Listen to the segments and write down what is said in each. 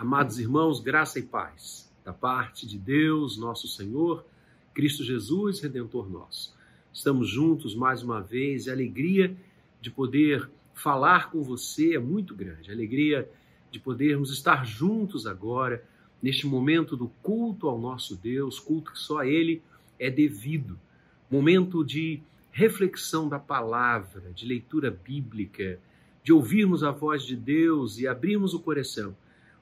Amados irmãos, graça e paz da parte de Deus, nosso Senhor, Cristo Jesus, redentor nosso. Estamos juntos mais uma vez e a alegria de poder falar com você é muito grande. A alegria de podermos estar juntos agora neste momento do culto ao nosso Deus, culto que só a ele é devido. Momento de reflexão da palavra, de leitura bíblica, de ouvirmos a voz de Deus e abrirmos o coração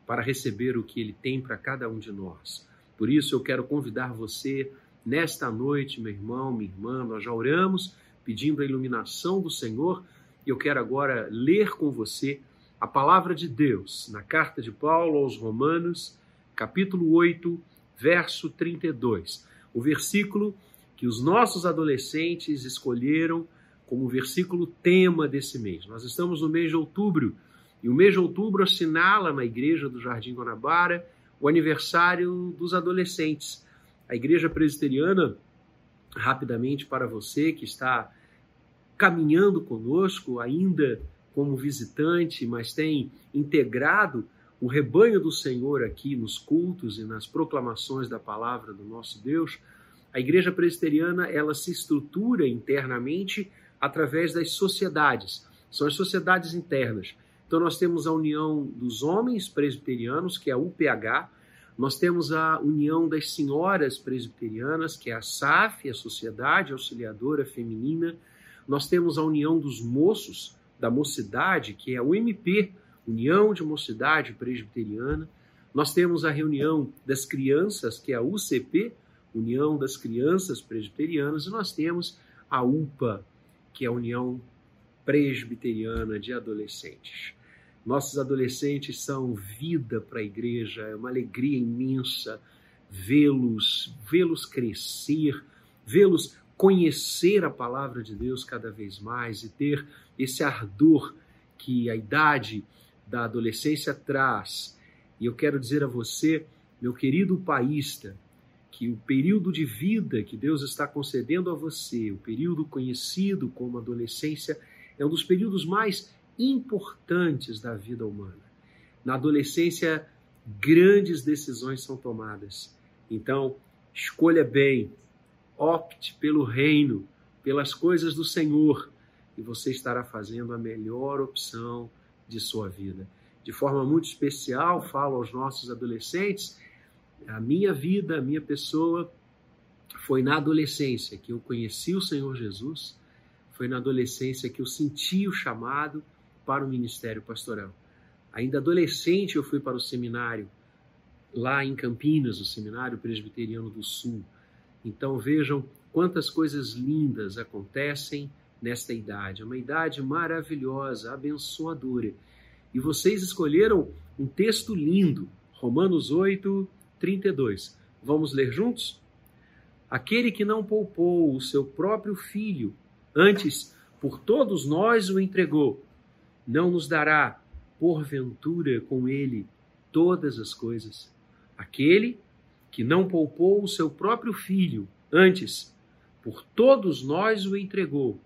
para receber o que Ele tem para cada um de nós. Por isso eu quero convidar você nesta noite, meu irmão, minha irmã, nós já oramos pedindo a iluminação do Senhor e eu quero agora ler com você a palavra de Deus na carta de Paulo aos Romanos, capítulo 8, verso 32. O versículo que os nossos adolescentes escolheram como versículo tema desse mês. Nós estamos no mês de outubro e o mês de outubro assinala na igreja do Jardim Guanabara o aniversário dos adolescentes. A igreja presbiteriana, rapidamente para você que está caminhando conosco, ainda como visitante, mas tem integrado o rebanho do Senhor aqui nos cultos e nas proclamações da palavra do nosso Deus, a igreja presbiteriana ela se estrutura internamente através das sociedades. São as sociedades internas. Então nós temos a União dos Homens Presbiterianos, que é a UPH, nós temos a União das Senhoras Presbiterianas, que é a SAF, a Sociedade Auxiliadora Feminina, nós temos a União dos Moços, da Mocidade, que é a UMP, União de Mocidade Presbiteriana, nós temos a reunião das crianças, que é a UCP, União das Crianças Presbiterianas, e nós temos a UPA, que é a União Presbiteriana de Adolescentes. Nossos adolescentes são vida para a igreja, é uma alegria imensa vê-los, vê-los crescer, vê-los conhecer a palavra de Deus cada vez mais e ter esse ardor que a idade da adolescência traz. E eu quero dizer a você, meu querido paísta, que o período de vida que Deus está concedendo a você, o período conhecido como adolescência, é um dos períodos mais importantes da vida humana. Na adolescência, grandes decisões são tomadas. Então, escolha bem, opte pelo reino, pelas coisas do Senhor, e você estará fazendo a melhor opção de sua vida. De forma muito especial, falo aos nossos adolescentes, a minha vida, a minha pessoa, foi na adolescência que eu conheci o Senhor Jesus, foi na adolescência que eu senti o chamado para o ministério pastoral. Ainda adolescente, eu fui para o seminário, lá em Campinas, o Seminário Presbiteriano do Sul. Então vejam quantas coisas lindas acontecem nesta idade. É uma idade maravilhosa, abençoadora. E vocês escolheram um texto lindo, Romanos 8, 32. Vamos ler juntos? Aquele que não poupou o seu próprio filho, antes por todos nós o entregou, não nos dará, porventura, com ele todas as coisas. Aquele que não poupou o seu próprio filho, antes, por todos nós o entregou,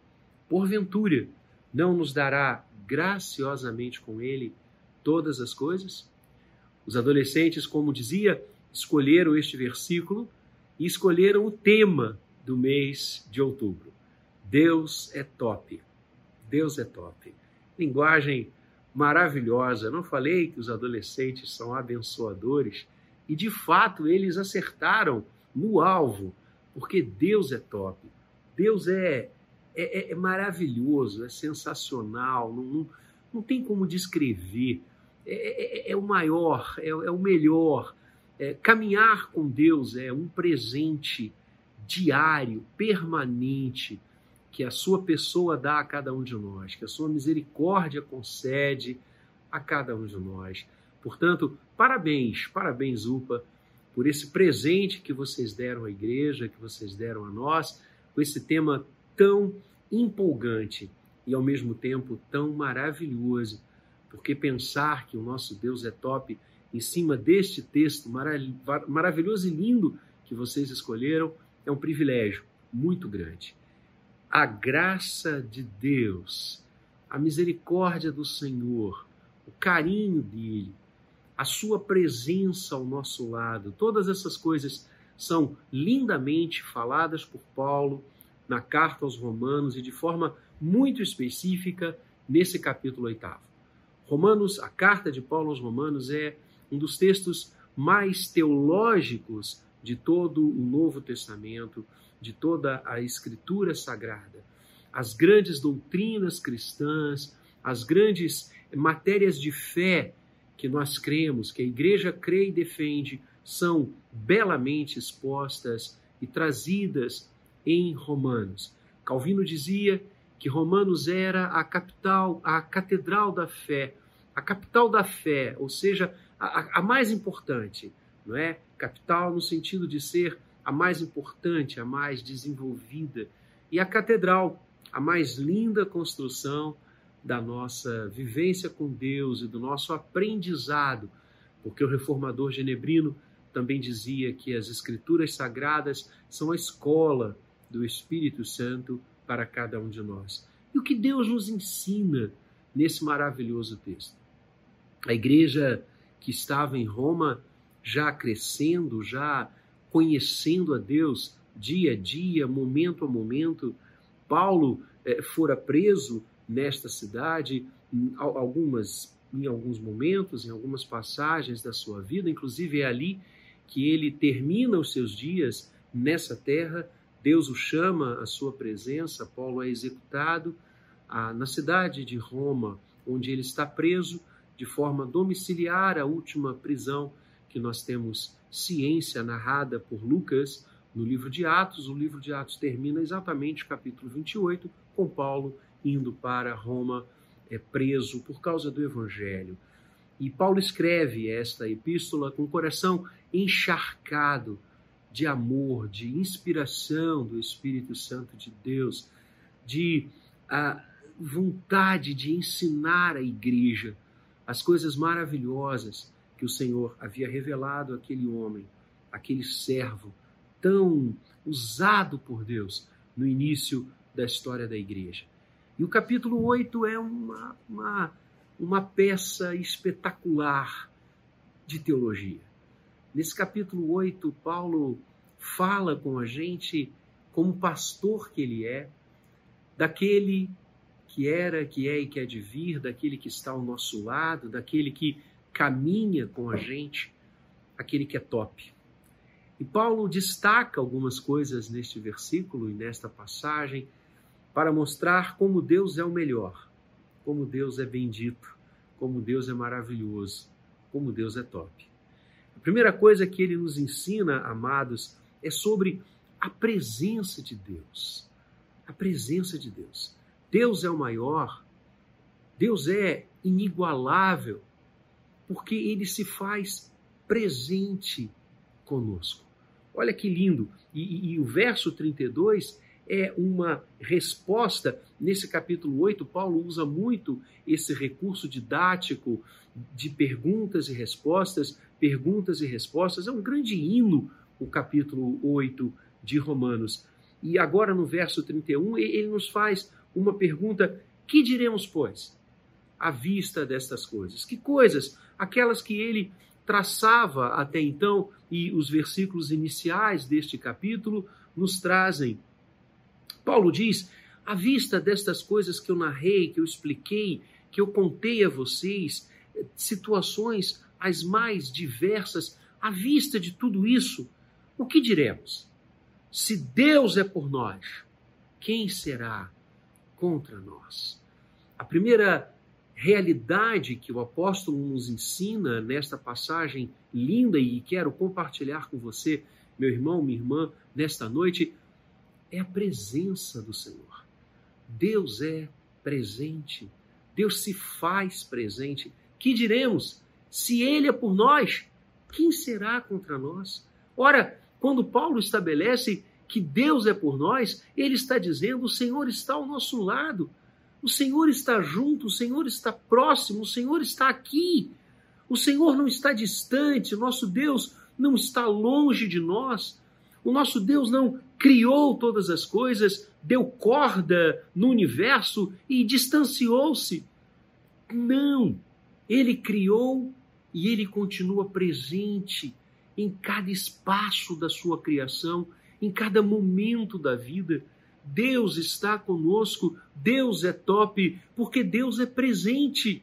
porventura, não nos dará graciosamente com ele todas as coisas? Os adolescentes, como dizia, escolheram este versículo e escolheram o tema do mês de outubro. Deus é top. Deus é top linguagem maravilhosa. Não falei que os adolescentes são abençoadores e de fato eles acertaram no alvo, porque Deus é top. Deus é, é, é, é maravilhoso, é sensacional, não, não, não tem como descrever. É, é, é o maior, é, é o melhor. É, caminhar com Deus é um presente diário, permanente que a sua pessoa dá a cada um de nós, que a sua misericórdia concede a cada um de nós. Portanto, parabéns, parabéns, UPA, por esse presente que vocês deram à igreja, que vocês deram a nós, com esse tema tão empolgante e ao mesmo tempo tão maravilhoso, porque pensar que o nosso Deus é top em cima deste texto maravilhoso e lindo que vocês escolheram é um privilégio muito grande a graça de Deus, a misericórdia do Senhor, o carinho dele, a sua presença ao nosso lado. Todas essas coisas são lindamente faladas por Paulo na carta aos Romanos e de forma muito específica nesse capítulo oitavo. Romanos, a carta de Paulo aos Romanos é um dos textos mais teológicos de todo o Novo Testamento, de toda a Escritura Sagrada. As grandes doutrinas cristãs, as grandes matérias de fé que nós cremos, que a igreja crê e defende, são belamente expostas e trazidas em Romanos. Calvino dizia que Romanos era a capital, a catedral da fé, a capital da fé, ou seja, a, a mais importante, não é? Capital no sentido de ser a mais importante, a mais desenvolvida, e a catedral, a mais linda construção da nossa vivência com Deus e do nosso aprendizado, porque o reformador genebrino também dizia que as escrituras sagradas são a escola do Espírito Santo para cada um de nós. E o que Deus nos ensina nesse maravilhoso texto? A igreja que estava em Roma já crescendo, já conhecendo a Deus dia a dia, momento a momento. Paulo eh, fora preso nesta cidade em algumas em alguns momentos, em algumas passagens da sua vida, inclusive é ali que ele termina os seus dias nessa terra. Deus o chama à sua presença, Paulo é executado ah, na cidade de Roma, onde ele está preso de forma domiciliar, a última prisão que nós temos ciência narrada por Lucas no livro de Atos. O livro de Atos termina exatamente capítulo 28, com Paulo indo para Roma é, preso por causa do evangelho. E Paulo escreve esta epístola com o coração encharcado de amor, de inspiração do Espírito Santo de Deus, de a vontade de ensinar a igreja as coisas maravilhosas que o Senhor havia revelado àquele homem, aquele servo tão usado por Deus no início da história da igreja. E o capítulo 8 é uma, uma, uma peça espetacular de teologia. Nesse capítulo 8, Paulo fala com a gente como pastor que ele é, daquele que era, que é e que é de vir, daquele que está ao nosso lado, daquele que caminha com a gente, aquele que é top. E Paulo destaca algumas coisas neste versículo e nesta passagem para mostrar como Deus é o melhor, como Deus é bendito, como Deus é maravilhoso, como Deus é top. A primeira coisa que ele nos ensina, amados, é sobre a presença de Deus. A presença de Deus. Deus é o maior, Deus é inigualável, porque ele se faz presente conosco. Olha que lindo! E, e, e, o verso 32 é uma resposta. Nesse capítulo 8, Paulo usa muito esse recurso didático de perguntas e respostas perguntas e respostas. É um grande hino o capítulo 8 de Romanos. E agora no verso 31, ele nos faz uma pergunta: que diremos, pois, à vista destas coisas? Que coisas? Aquelas que ele traçava até então e os versículos iniciais deste capítulo nos trazem. Paulo diz: à vista destas coisas que eu narrei, que eu expliquei, que eu contei a vocês, situações as mais diversas. À vista de tudo isso, o que diremos? Se Deus é por nós, quem será contra nós? A primeira realidade que o apóstolo nos ensina nesta passagem linda e quero compartilhar com você, meu irmão, minha irmã, nesta noite, é a presença do Senhor. Deus é presente. Deus se faz presente. Que diremos? Se ele é por nós, quem será contra nós? Ora, quando Paulo estabelece que Deus é por nós, ele está dizendo: o Senhor está ao nosso lado, o Senhor está junto, o Senhor está próximo, o Senhor está aqui. O Senhor não está distante, o nosso Deus não está longe de nós. O nosso Deus não criou todas as coisas, deu corda no universo e distanciou-se. Não, ele criou e ele continua presente em cada espaço da sua criação, em cada momento da vida. Deus está conosco, Deus é top, porque Deus é presente.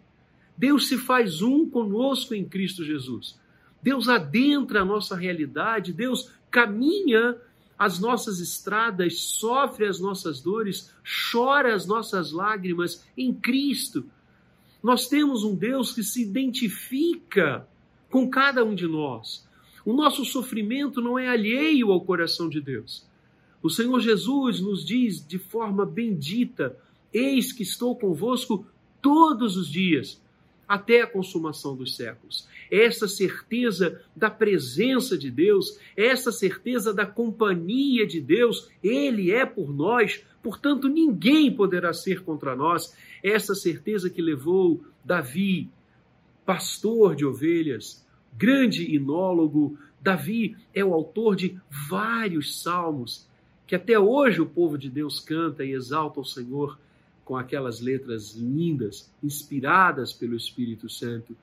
Deus se faz um conosco em Cristo Jesus. Deus adentra a nossa realidade, Deus caminha as nossas estradas, sofre as nossas dores, chora as nossas lágrimas em Cristo. Nós temos um Deus que se identifica com cada um de nós. O nosso sofrimento não é alheio ao coração de Deus. O Senhor Jesus nos diz de forma bendita: Eis que estou convosco todos os dias, até a consumação dos séculos. Essa certeza da presença de Deus, essa certeza da companhia de Deus, Ele é por nós, portanto ninguém poderá ser contra nós. Essa certeza que levou Davi, pastor de ovelhas, grande inólogo, Davi é o autor de vários salmos que até hoje o povo de Deus canta e exalta o Senhor com aquelas letras lindas, inspiradas pelo Espírito Santo.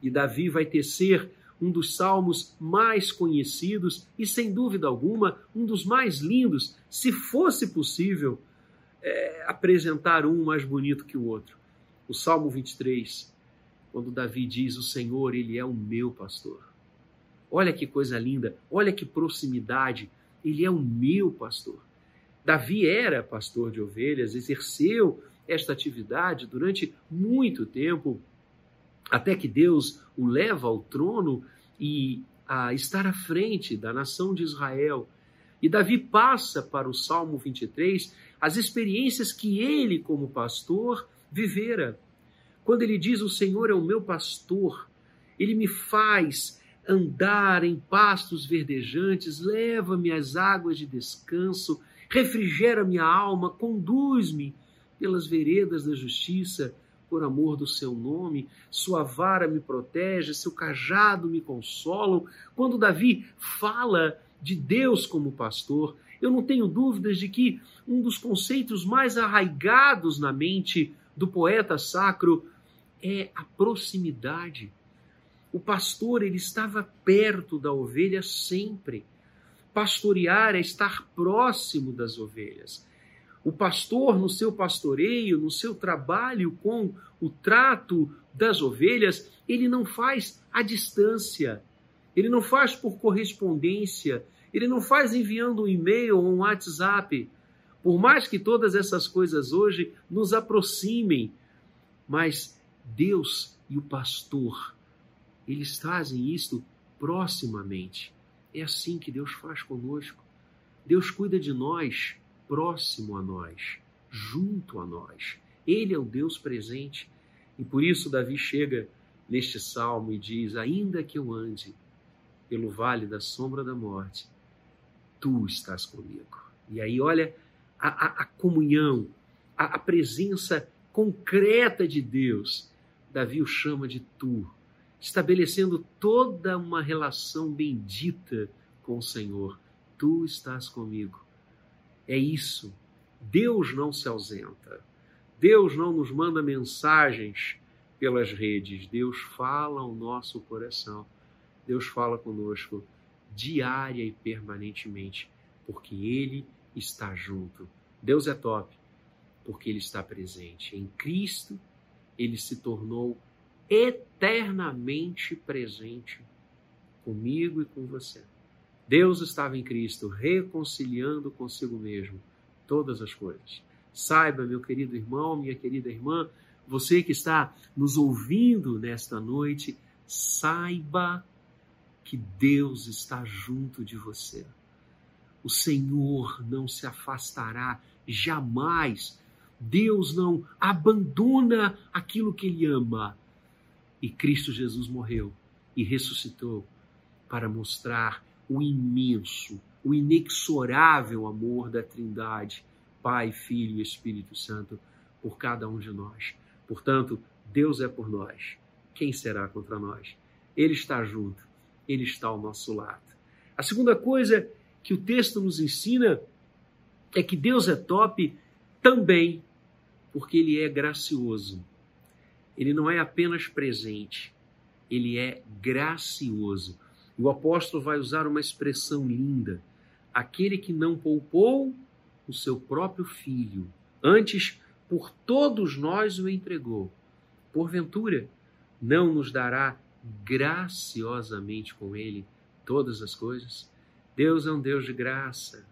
E Davi vai tecer um dos salmos mais conhecidos e, sem dúvida alguma, um dos mais lindos, se fosse possível é, apresentar um mais bonito que o outro. O Salmo 23, quando Davi diz: O Senhor, Ele é o meu pastor. Olha que coisa linda, olha que proximidade. Ele é o meu pastor. Davi era pastor de ovelhas, exerceu esta atividade durante muito tempo, até que Deus o leva ao trono e a estar à frente da nação de Israel. E Davi passa para o Salmo 23 as experiências que ele, como pastor, vivera. Quando ele diz: O Senhor é o meu pastor, ele me faz andar em pastos verdejantes, leva-me às águas de descanso, refrigera minha alma, conduz-me pelas veredas da justiça, por amor do seu nome, sua vara me protege, seu cajado me consolam. Quando Davi fala de Deus como pastor, eu não tenho dúvidas de que um dos conceitos mais arraigados na mente do poeta sacro é a proximidade. O pastor ele estava perto da ovelha sempre. Pastorear é estar próximo das ovelhas. O pastor, no seu pastoreio, no seu trabalho com o trato das ovelhas, ele não faz à distância, ele não faz por correspondência, ele não faz enviando um e-mail ou um WhatsApp. Por mais que todas essas coisas hoje nos aproximem, mas Deus e o pastor, eles fazem isto proximamente. É assim que Deus faz conosco. Deus cuida de nós próximo a nós, junto a nós. Ele é o Deus presente. E por isso Davi chega neste salmo e diz: Ainda que eu ande pelo vale da sombra da morte, tu estás comigo. E aí, olha a, a, a comunhão, a, a presença concreta de Deus. Davi o chama de tu, estabelecendo toda uma relação bendita com o Senhor. Tu estás comigo. É isso. Deus não se ausenta. Deus não nos manda mensagens pelas redes. Deus fala ao nosso coração. Deus fala conosco diária e permanentemente, porque Ele está junto. Deus é top, porque Ele está presente. Em Cristo, Ele se tornou eternamente presente comigo e com você. Deus estava em Cristo reconciliando consigo mesmo todas as coisas. Saiba, meu querido irmão, minha querida irmã, você que está nos ouvindo nesta noite, saiba que Deus está junto de você. O Senhor não se afastará jamais. Deus não abandona aquilo que Ele ama. E Cristo Jesus morreu e ressuscitou para mostrar o imenso, o inexorável amor da Trindade, Pai, Filho e Espírito Santo, por cada um de nós. Portanto, Deus é por nós. Quem será contra nós? Ele está junto, ele está ao nosso lado. A segunda coisa que o texto nos ensina é que Deus é top também porque ele é gracioso. Ele não é apenas presente, ele é gracioso. O apóstolo vai usar uma expressão linda: aquele que não poupou o seu próprio filho, antes por todos nós o entregou. Porventura, não nos dará graciosamente com ele todas as coisas? Deus é um Deus de graça.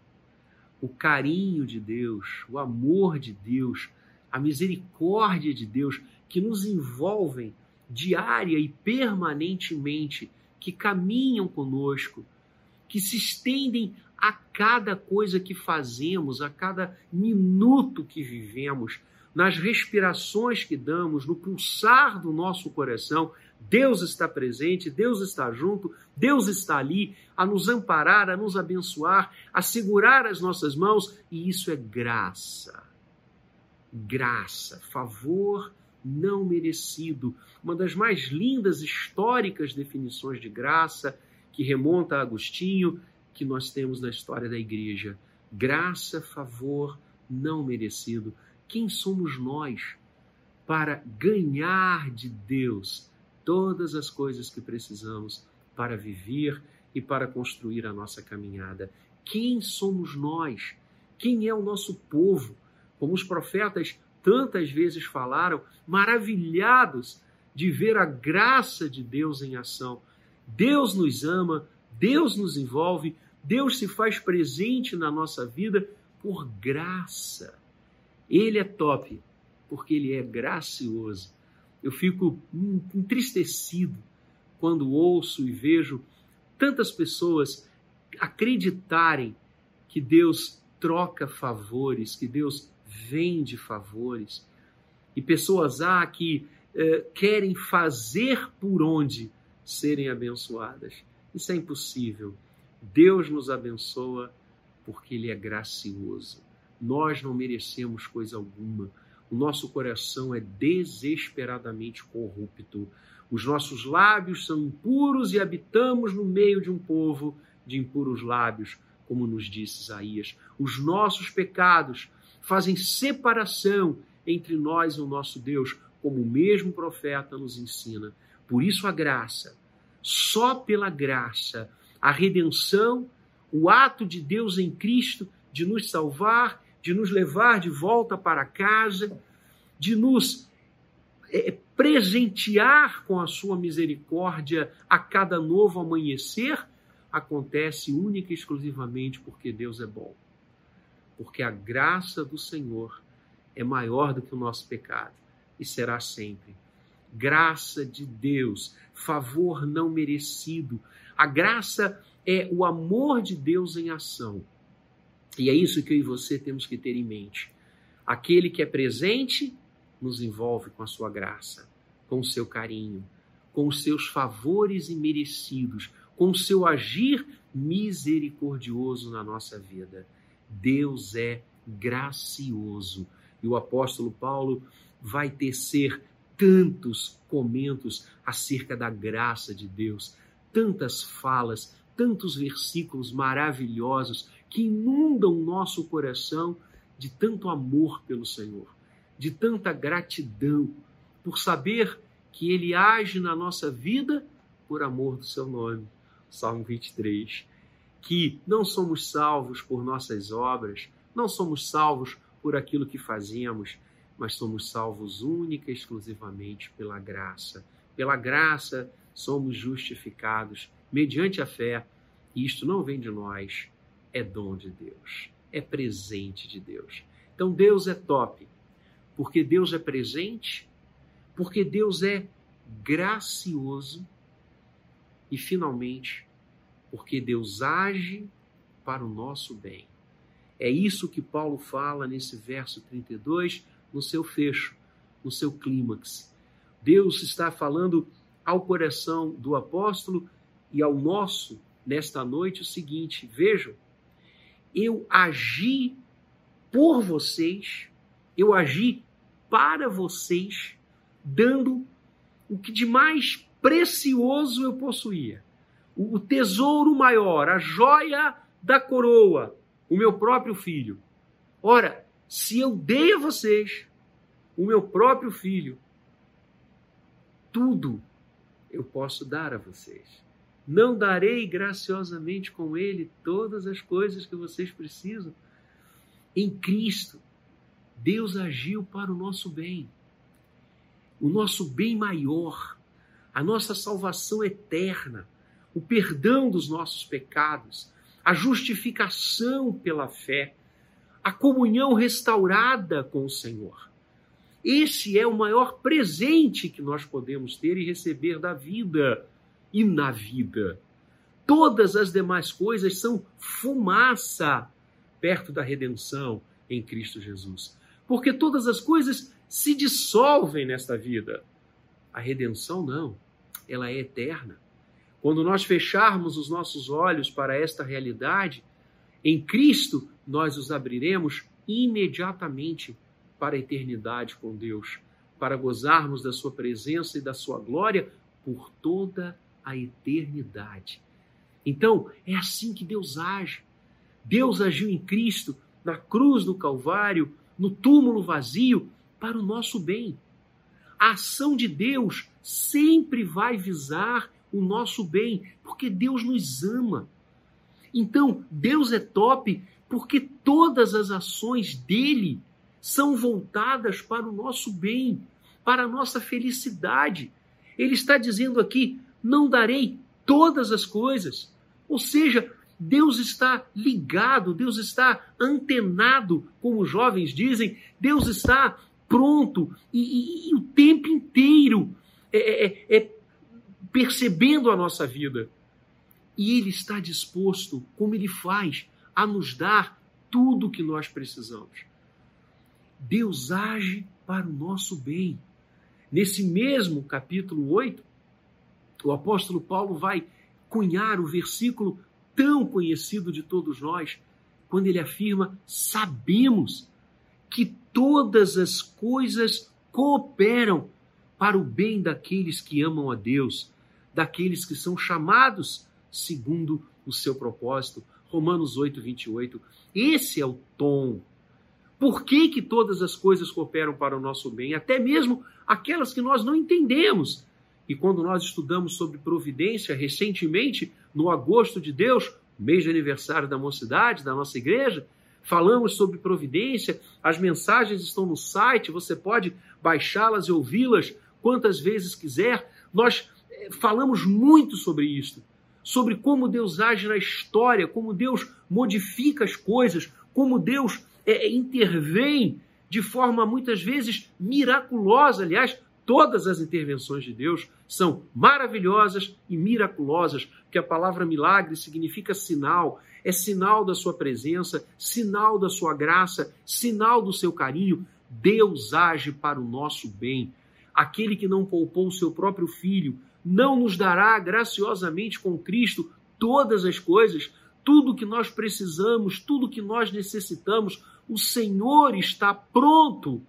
O carinho de Deus, o amor de Deus, a misericórdia de Deus que nos envolvem diária e permanentemente, que caminham conosco, que se estendem a cada coisa que fazemos, a cada minuto que vivemos, nas respirações que damos, no pulsar do nosso coração. Deus está presente, Deus está junto, Deus está ali a nos amparar, a nos abençoar, a segurar as nossas mãos, e isso é graça. Graça, favor não merecido. Uma das mais lindas históricas definições de graça que remonta a Agostinho, que nós temos na história da igreja. Graça, favor não merecido. Quem somos nós para ganhar de Deus todas as coisas que precisamos para viver e para construir a nossa caminhada? Quem somos nós? Quem é o nosso povo? Como os profetas tantas vezes falaram, maravilhados de ver a graça de Deus em ação. Deus nos ama, Deus nos envolve, Deus se faz presente na nossa vida por graça. Ele é top, porque ele é gracioso. Eu fico entristecido quando ouço e vejo tantas pessoas acreditarem que Deus troca favores, que Deus vende favores, e pessoas há que eh, querem fazer por onde serem abençoadas. Isso é impossível. Deus nos abençoa porque Ele é gracioso. Nós não merecemos coisa alguma. O nosso coração é desesperadamente corrupto. Os nossos lábios são impuros e habitamos no meio de um povo de impuros lábios, como nos disse Isaías. Os nossos pecados fazem separação entre nós e o nosso Deus, como o mesmo profeta nos ensina. Por isso a graça, só pela graça, a redenção, o ato de Deus em Cristo de nos salvar, de nos levar de volta para casa, de nos é, presentear com a sua misericórdia a cada novo amanhecer, acontece única e exclusivamente porque Deus é bom. Porque a graça do Senhor é maior do que o nosso pecado e será sempre. Graça de Deus, favor não merecido. A graça é o amor de Deus em ação. E é isso que eu e você temos que ter em mente. Aquele que é presente nos envolve com a sua graça, com o seu carinho, com os seus favores imerecidos, com o seu agir misericordioso na nossa vida. Deus é gracioso. E o apóstolo Paulo vai tecer tantos comentos acerca da graça de Deus, tantas falas, tantos versículos maravilhosos que inundam o nosso coração de tanto amor pelo Senhor, de tanta gratidão por saber que Ele age na nossa vida por amor do seu nome. Salmo 23. Que não somos salvos por nossas obras, não somos salvos por aquilo que fazemos, mas somos salvos única e exclusivamente pela graça. Pela graça somos justificados mediante a fé, e isto não vem de nós, é dom de Deus, é presente de Deus. Então Deus é top, porque Deus é presente, porque Deus é gracioso e finalmente porque Deus age para o nosso bem. É isso que Paulo fala nesse verso 32, no seu fecho, no seu clímax. Deus está falando ao coração do apóstolo e ao nosso nesta noite o seguinte: vejam, eu agi por vocês, eu agi para vocês, dando o que de mais precioso eu possuía, o tesouro maior, a joia da coroa, o meu próprio filho. Ora, se eu dei a vocês o meu próprio filho, tudo eu posso dar a vocês. Não darei graciosamente com ele todas as coisas que vocês precisam. Em Cristo, Deus agiu para o nosso bem. O nosso bem maior, a nossa salvação eterna, o perdão dos nossos pecados, a justificação pela fé, a comunhão restaurada com o Senhor. Esse é o maior presente que nós podemos ter e receber da vida e na vida. Todas as demais coisas são fumaça perto da redenção em Cristo Jesus. Porque todas as coisas se dissolvem nesta vida. A redenção não, ela é eterna. Quando nós fecharmos os nossos olhos para esta realidade, em Cristo nós os abriremos imediatamente para a eternidade com Deus, para gozarmos da Sua presença e da Sua glória por toda a eternidade. Então, é assim que Deus age. Deus agiu em Cristo, na cruz do Calvário, no túmulo vazio, para o nosso bem. A ação de Deus sempre vai visar o nosso bem, porque Deus nos ama. Então, Deus é top porque todas as ações dele são voltadas para o nosso bem, para a nossa felicidade. Ele está dizendo aqui: não darei todas as coisas. Ou seja, Deus está ligado, Deus está antenado, como os jovens dizem, Deus está pronto e, e, e o tempo inteiro é, é, é, percebendo a nossa vida. E Ele está disposto, como Ele faz, a nos dar tudo o que nós precisamos. Deus age para o nosso bem. Nesse mesmo capítulo 8, o apóstolo Paulo vai cunhar o versículo tão conhecido de todos nós, quando ele afirma: Sabemos que todas as coisas cooperam para o bem daqueles que amam a Deus, daqueles que são chamados segundo o seu propósito. Romanos 8, 28. Esse é o tom. Por que, que todas as coisas cooperam para o nosso bem? Até mesmo aquelas que nós não entendemos. E quando nós estudamos sobre providência recentemente, no agosto de Deus, mês de aniversário da mocidade, da nossa igreja, falamos sobre providência, as mensagens estão no site, você pode baixá-las e ouvi-las quantas vezes quiser. Nós falamos muito sobre isso, sobre como Deus age na história, como Deus modifica as coisas, como Deus é, intervém de forma muitas vezes miraculosa. Aliás, todas as intervenções de Deus são maravilhosas e miraculosas, porque a palavra milagre significa sinal, é sinal da sua presença, sinal da sua graça, sinal do seu carinho. Deus age para o nosso bem. Aquele que não poupou o seu próprio filho não nos dará graciosamente com Cristo todas as coisas, tudo que nós precisamos, tudo que nós necessitamos. O Senhor está pronto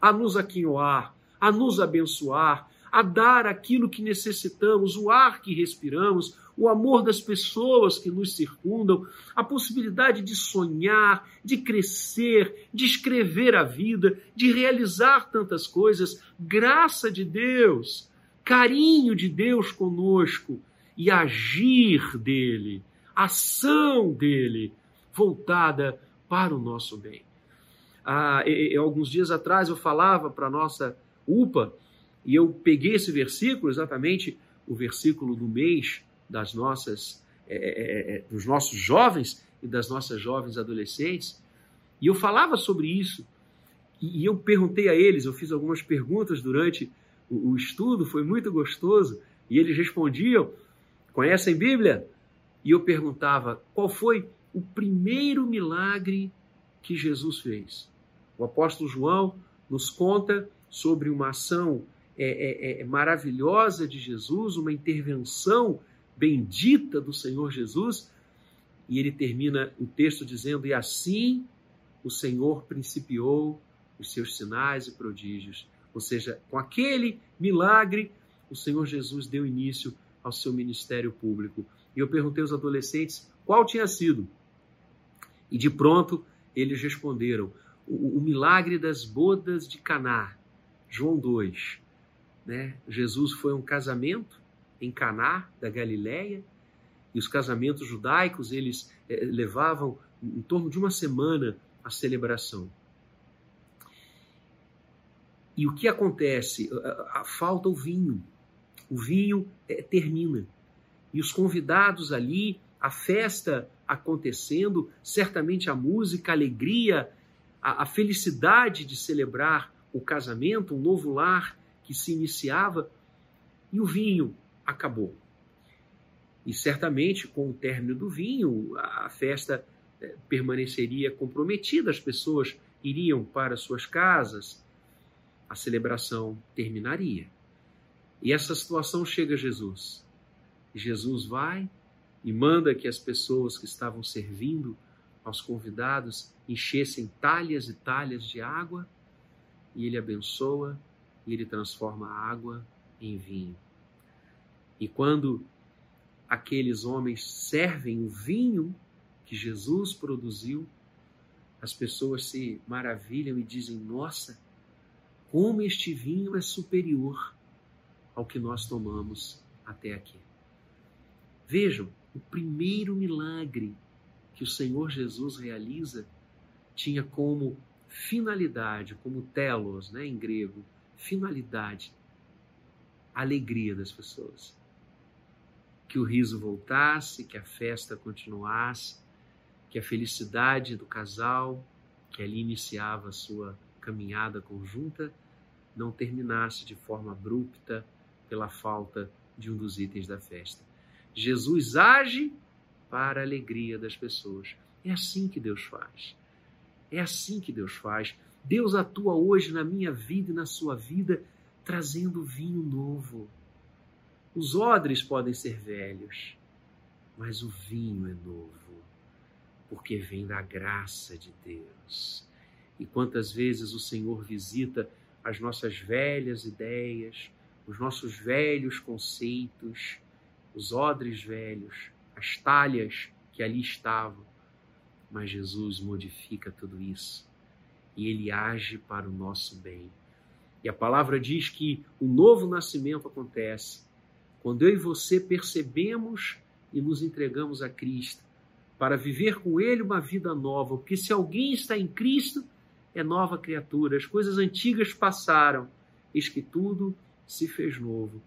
a nos aquinhoar, a nos abençoar, a dar aquilo que necessitamos, o ar que respiramos, o amor das pessoas que nos circundam, a possibilidade de sonhar, de crescer, de escrever a vida, de realizar tantas coisas. Graça de Deus, carinho de Deus conosco e agir dele, ação dele voltada para o nosso bem. Ah, e, e, alguns dias atrás eu falava para a nossa UPA, e eu peguei esse versículo, exatamente o versículo do mês das nossas, é, é, é, é, dos nossos jovens e das nossas jovens adolescentes, e eu falava sobre isso. E, e eu perguntei a eles, eu fiz algumas perguntas durante o, estudo, foi muito gostoso, e eles respondiam: conhecem Bíblia? E eu perguntava: qual foi o primeiro milagre que Jesus fez? O apóstolo João nos conta sobre uma ação é, é, é, maravilhosa de Jesus, uma intervenção bendita do Senhor Jesus, e ele termina o texto dizendo: E assim o Senhor principiou os seus sinais e prodígios. Ou seja, com aquele milagre, o Senhor Jesus deu início ao seu ministério público. E eu perguntei aos adolescentes qual tinha sido. E de pronto eles responderam: o, o milagre das bodas de Caná. João 2. Né? Jesus foi um casamento em Caná da Galileia, e os casamentos judaicos eles eh, levavam em torno de uma semana a celebração. E o que acontece? Falta o vinho. O vinho é, termina. E os convidados ali, a festa acontecendo, certamente a música, a alegria, a, a felicidade de celebrar o casamento, um novo lar que se iniciava, e o vinho acabou. E certamente, com o término do vinho, a festa é, permaneceria comprometida, as pessoas iriam para suas casas, a celebração terminaria. E essa situação chega a Jesus. Jesus vai e manda que as pessoas que estavam servindo aos convidados enchessem talhas e talhas de água, e ele abençoa e ele transforma a água em vinho. E quando aqueles homens servem o vinho que Jesus produziu, as pessoas se maravilham e dizem: Nossa, como este vinho é superior ao que nós tomamos até aqui. Vejam, o primeiro milagre que o Senhor Jesus realiza tinha como finalidade, como telos, né, em grego, finalidade, alegria das pessoas. Que o riso voltasse, que a festa continuasse, que a felicidade do casal, que ali iniciava a sua caminhada conjunta, não terminasse de forma abrupta pela falta de um dos itens da festa. Jesus age para a alegria das pessoas. É assim que Deus faz. É assim que Deus faz. Deus atua hoje na minha vida e na sua vida, trazendo vinho novo. Os odres podem ser velhos, mas o vinho é novo, porque vem da graça de Deus. E quantas vezes o Senhor visita as nossas velhas ideias, os nossos velhos conceitos, os odres velhos, as talhas que ali estavam. Mas Jesus modifica tudo isso e ele age para o nosso bem. E a palavra diz que o novo nascimento acontece quando eu e você percebemos e nos entregamos a Cristo para viver com Ele uma vida nova. Porque se alguém está em Cristo, é nova criatura. As coisas antigas passaram, eis que tudo se fez novo.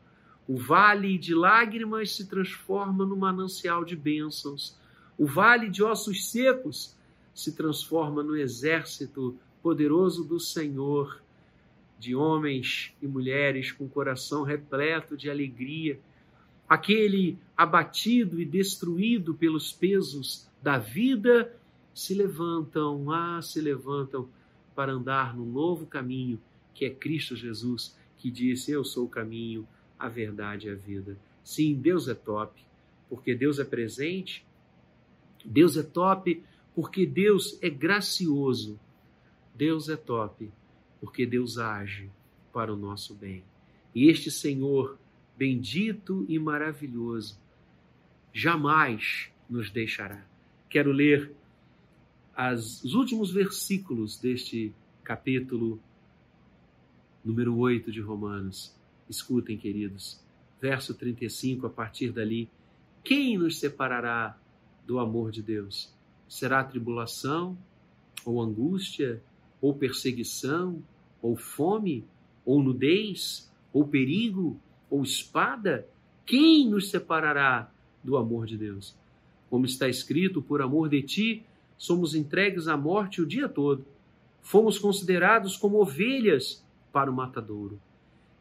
O vale de lágrimas se transforma no manancial de bênçãos. O vale de ossos secos se transforma no exército poderoso do Senhor, de homens e mulheres com coração repleto de alegria. Aquele abatido e destruído pelos pesos da vida se levantam, ah, se levantam para andar no novo caminho que é Cristo Jesus, que disse: Eu sou o caminho, a verdade e a vida. Sim, Deus é top, porque Deus é presente. Deus é top porque Deus é gracioso. Deus é top porque Deus age para o nosso bem. E este Senhor, bendito e maravilhoso, jamais nos deixará. Quero ler as, os últimos versículos deste capítulo número 8 de Romanos. Escutem, queridos. Verso 35, a partir dali. Quem nos separará do amor de Deus? Será tribulação, ou angústia, ou perseguição, ou fome, ou nudez, ou perigo, ou espada? Quem nos separará do amor de Deus? Como está escrito, por amor de ti, somos entregues à morte o dia todo. Fomos considerados como ovelhas para o matadouro.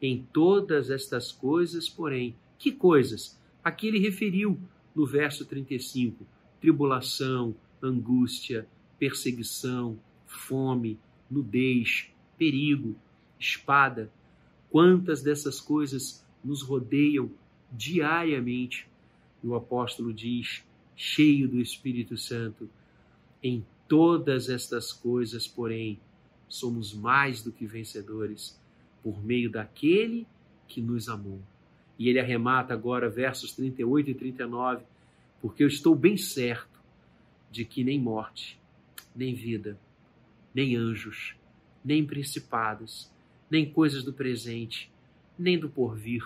Em todas estas coisas, porém, que coisas? Aqui ele referiu no verso 35: tribulação, angústia, perseguição, fome, nudez, perigo, espada. Quantas dessas coisas nos rodeiam diariamente? E o apóstolo diz, cheio do Espírito Santo, em todas estas coisas, porém, somos mais do que vencedores por meio daquele que nos amou. E ele arremata agora versos 38 e 39, porque eu estou bem certo de que nem morte, nem vida, nem anjos, nem principados, nem coisas do presente, nem do porvir,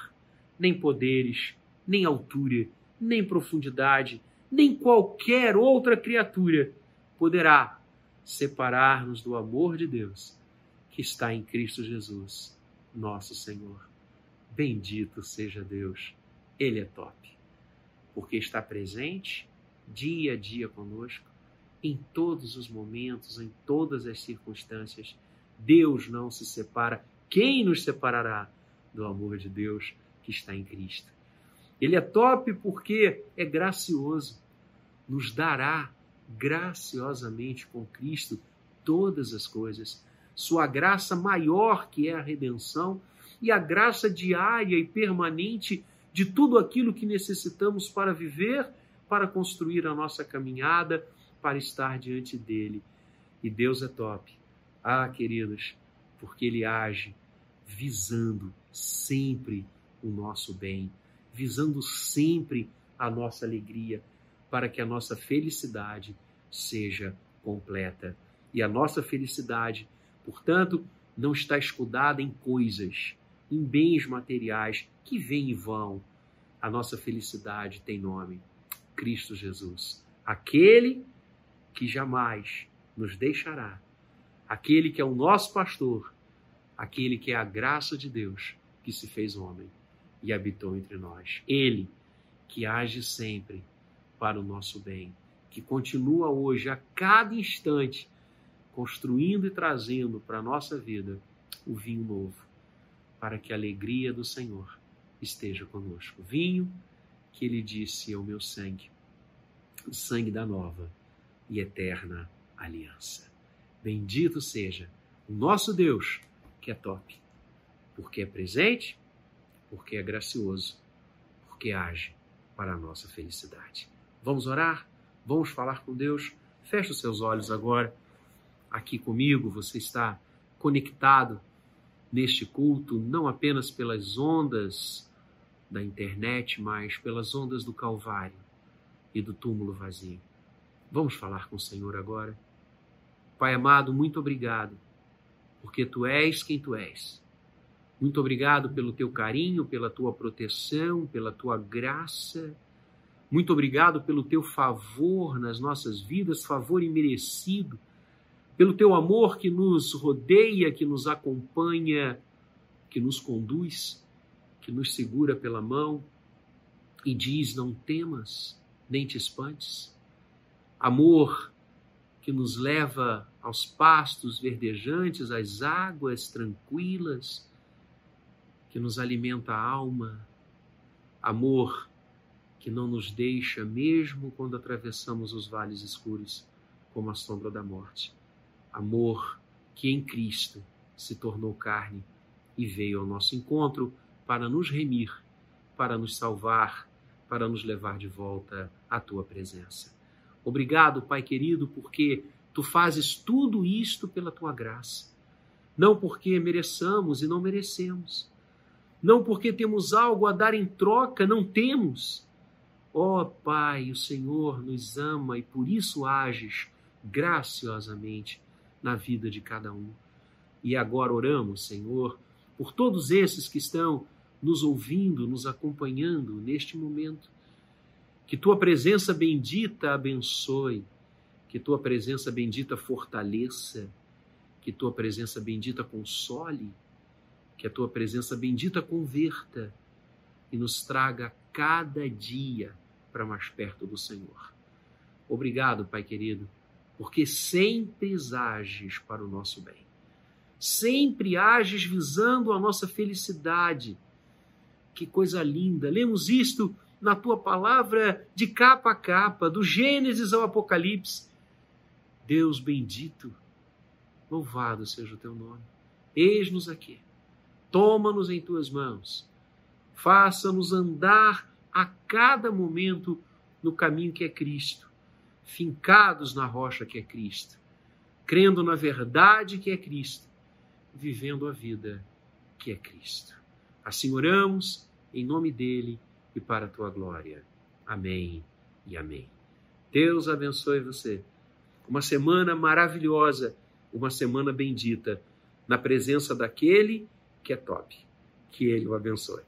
nem poderes, nem altura, nem profundidade, nem qualquer outra criatura poderá separar-nos do amor de Deus que está em Cristo Jesus, nosso Senhor. Bendito seja Deus, Ele é top, porque está presente dia a dia conosco, em todos os momentos, em todas as circunstâncias. Deus não se separa. Quem nos separará do amor de Deus que está em Cristo? Ele é top porque é gracioso, nos dará graciosamente com Cristo todas as coisas. Sua graça maior, que é a redenção, e a graça diária e permanente de tudo aquilo que necessitamos para viver, para construir a nossa caminhada, para estar diante dele. E Deus é top. Ah, queridos, porque ele age visando sempre o nosso bem, visando sempre a nossa alegria, para que a nossa felicidade seja completa. E a nossa felicidade, portanto, não está escudada em coisas, em bens materiais que vêm e vão. A nossa felicidade tem nome: Cristo Jesus, aquele que jamais nos deixará, aquele que é o nosso pastor, aquele que é a graça de Deus que se fez homem e habitou entre nós. Ele que age sempre para o nosso bem, que continua hoje, a cada instante, construindo e trazendo para a nossa vida o vinho novo, para que a alegria do Senhor esteja conosco. Vinho que ele disse é o meu sangue, o sangue da nova e eterna aliança. Bendito seja o nosso Deus, que é top, porque é presente, porque é gracioso, porque age para a nossa felicidade. Vamos orar? Vamos falar com Deus? Feche os seus olhos agora. Aqui comigo, você está conectado neste culto, não apenas pelas ondas da internet, mas pelas ondas do Calvário e do túmulo vazio. Vamos falar com o Senhor agora. Pai amado, muito obrigado, porque tu és quem tu és. Muito obrigado pelo teu carinho, pela tua proteção, pela tua graça muito obrigado pelo teu favor nas nossas vidas, favor imerecido, pelo teu amor que nos rodeia, que nos acompanha, que nos conduz, que nos segura pela mão e diz: Não temas, nem te espantes. Amor que nos leva aos pastos verdejantes, às águas tranquilas, que nos alimenta a alma. Amor que não nos deixa, mesmo quando atravessamos os vales escuros, como a sombra da morte. Amor que em Cristo se tornou carne e veio ao nosso encontro para nos remir, para nos salvar, para nos levar de volta à tua presença. Obrigado, Pai querido, porque tu fazes tudo isto pela tua graça. Não porque mereçamos e não merecemos. Não porque temos algo a dar em troca, não temos Ó oh, Pai, o Senhor nos ama e por isso ages graciosamente na vida de cada um. E agora oramos, Senhor, por todos esses que estão nos ouvindo, nos acompanhando neste momento. Que tua presença bendita abençoe, que tua presença bendita fortaleça, que tua presença bendita console, que a tua presença bendita converta e nos traga cada dia para mais perto do Senhor. Obrigado, Pai querido, porque sempre ages para o nosso bem. Sempre ages visando a nossa felicidade. Que coisa linda! Lemos isto na tua palavra de capa a capa, do Gênesis ao Apocalipse. Deus bendito, louvado seja o teu nome. Eis-nos aqui. Toma-nos em tuas mãos faça-nos andar a cada momento no caminho que é Cristo, fincados na rocha que é Cristo, crendo na verdade que é Cristo, vivendo a vida que é Cristo. Assim oramos em nome dele e para a tua glória. Amém e amém. Deus abençoe você. Uma semana maravilhosa, uma semana bendita, na presença daquele que é top. Que ele o abençoe.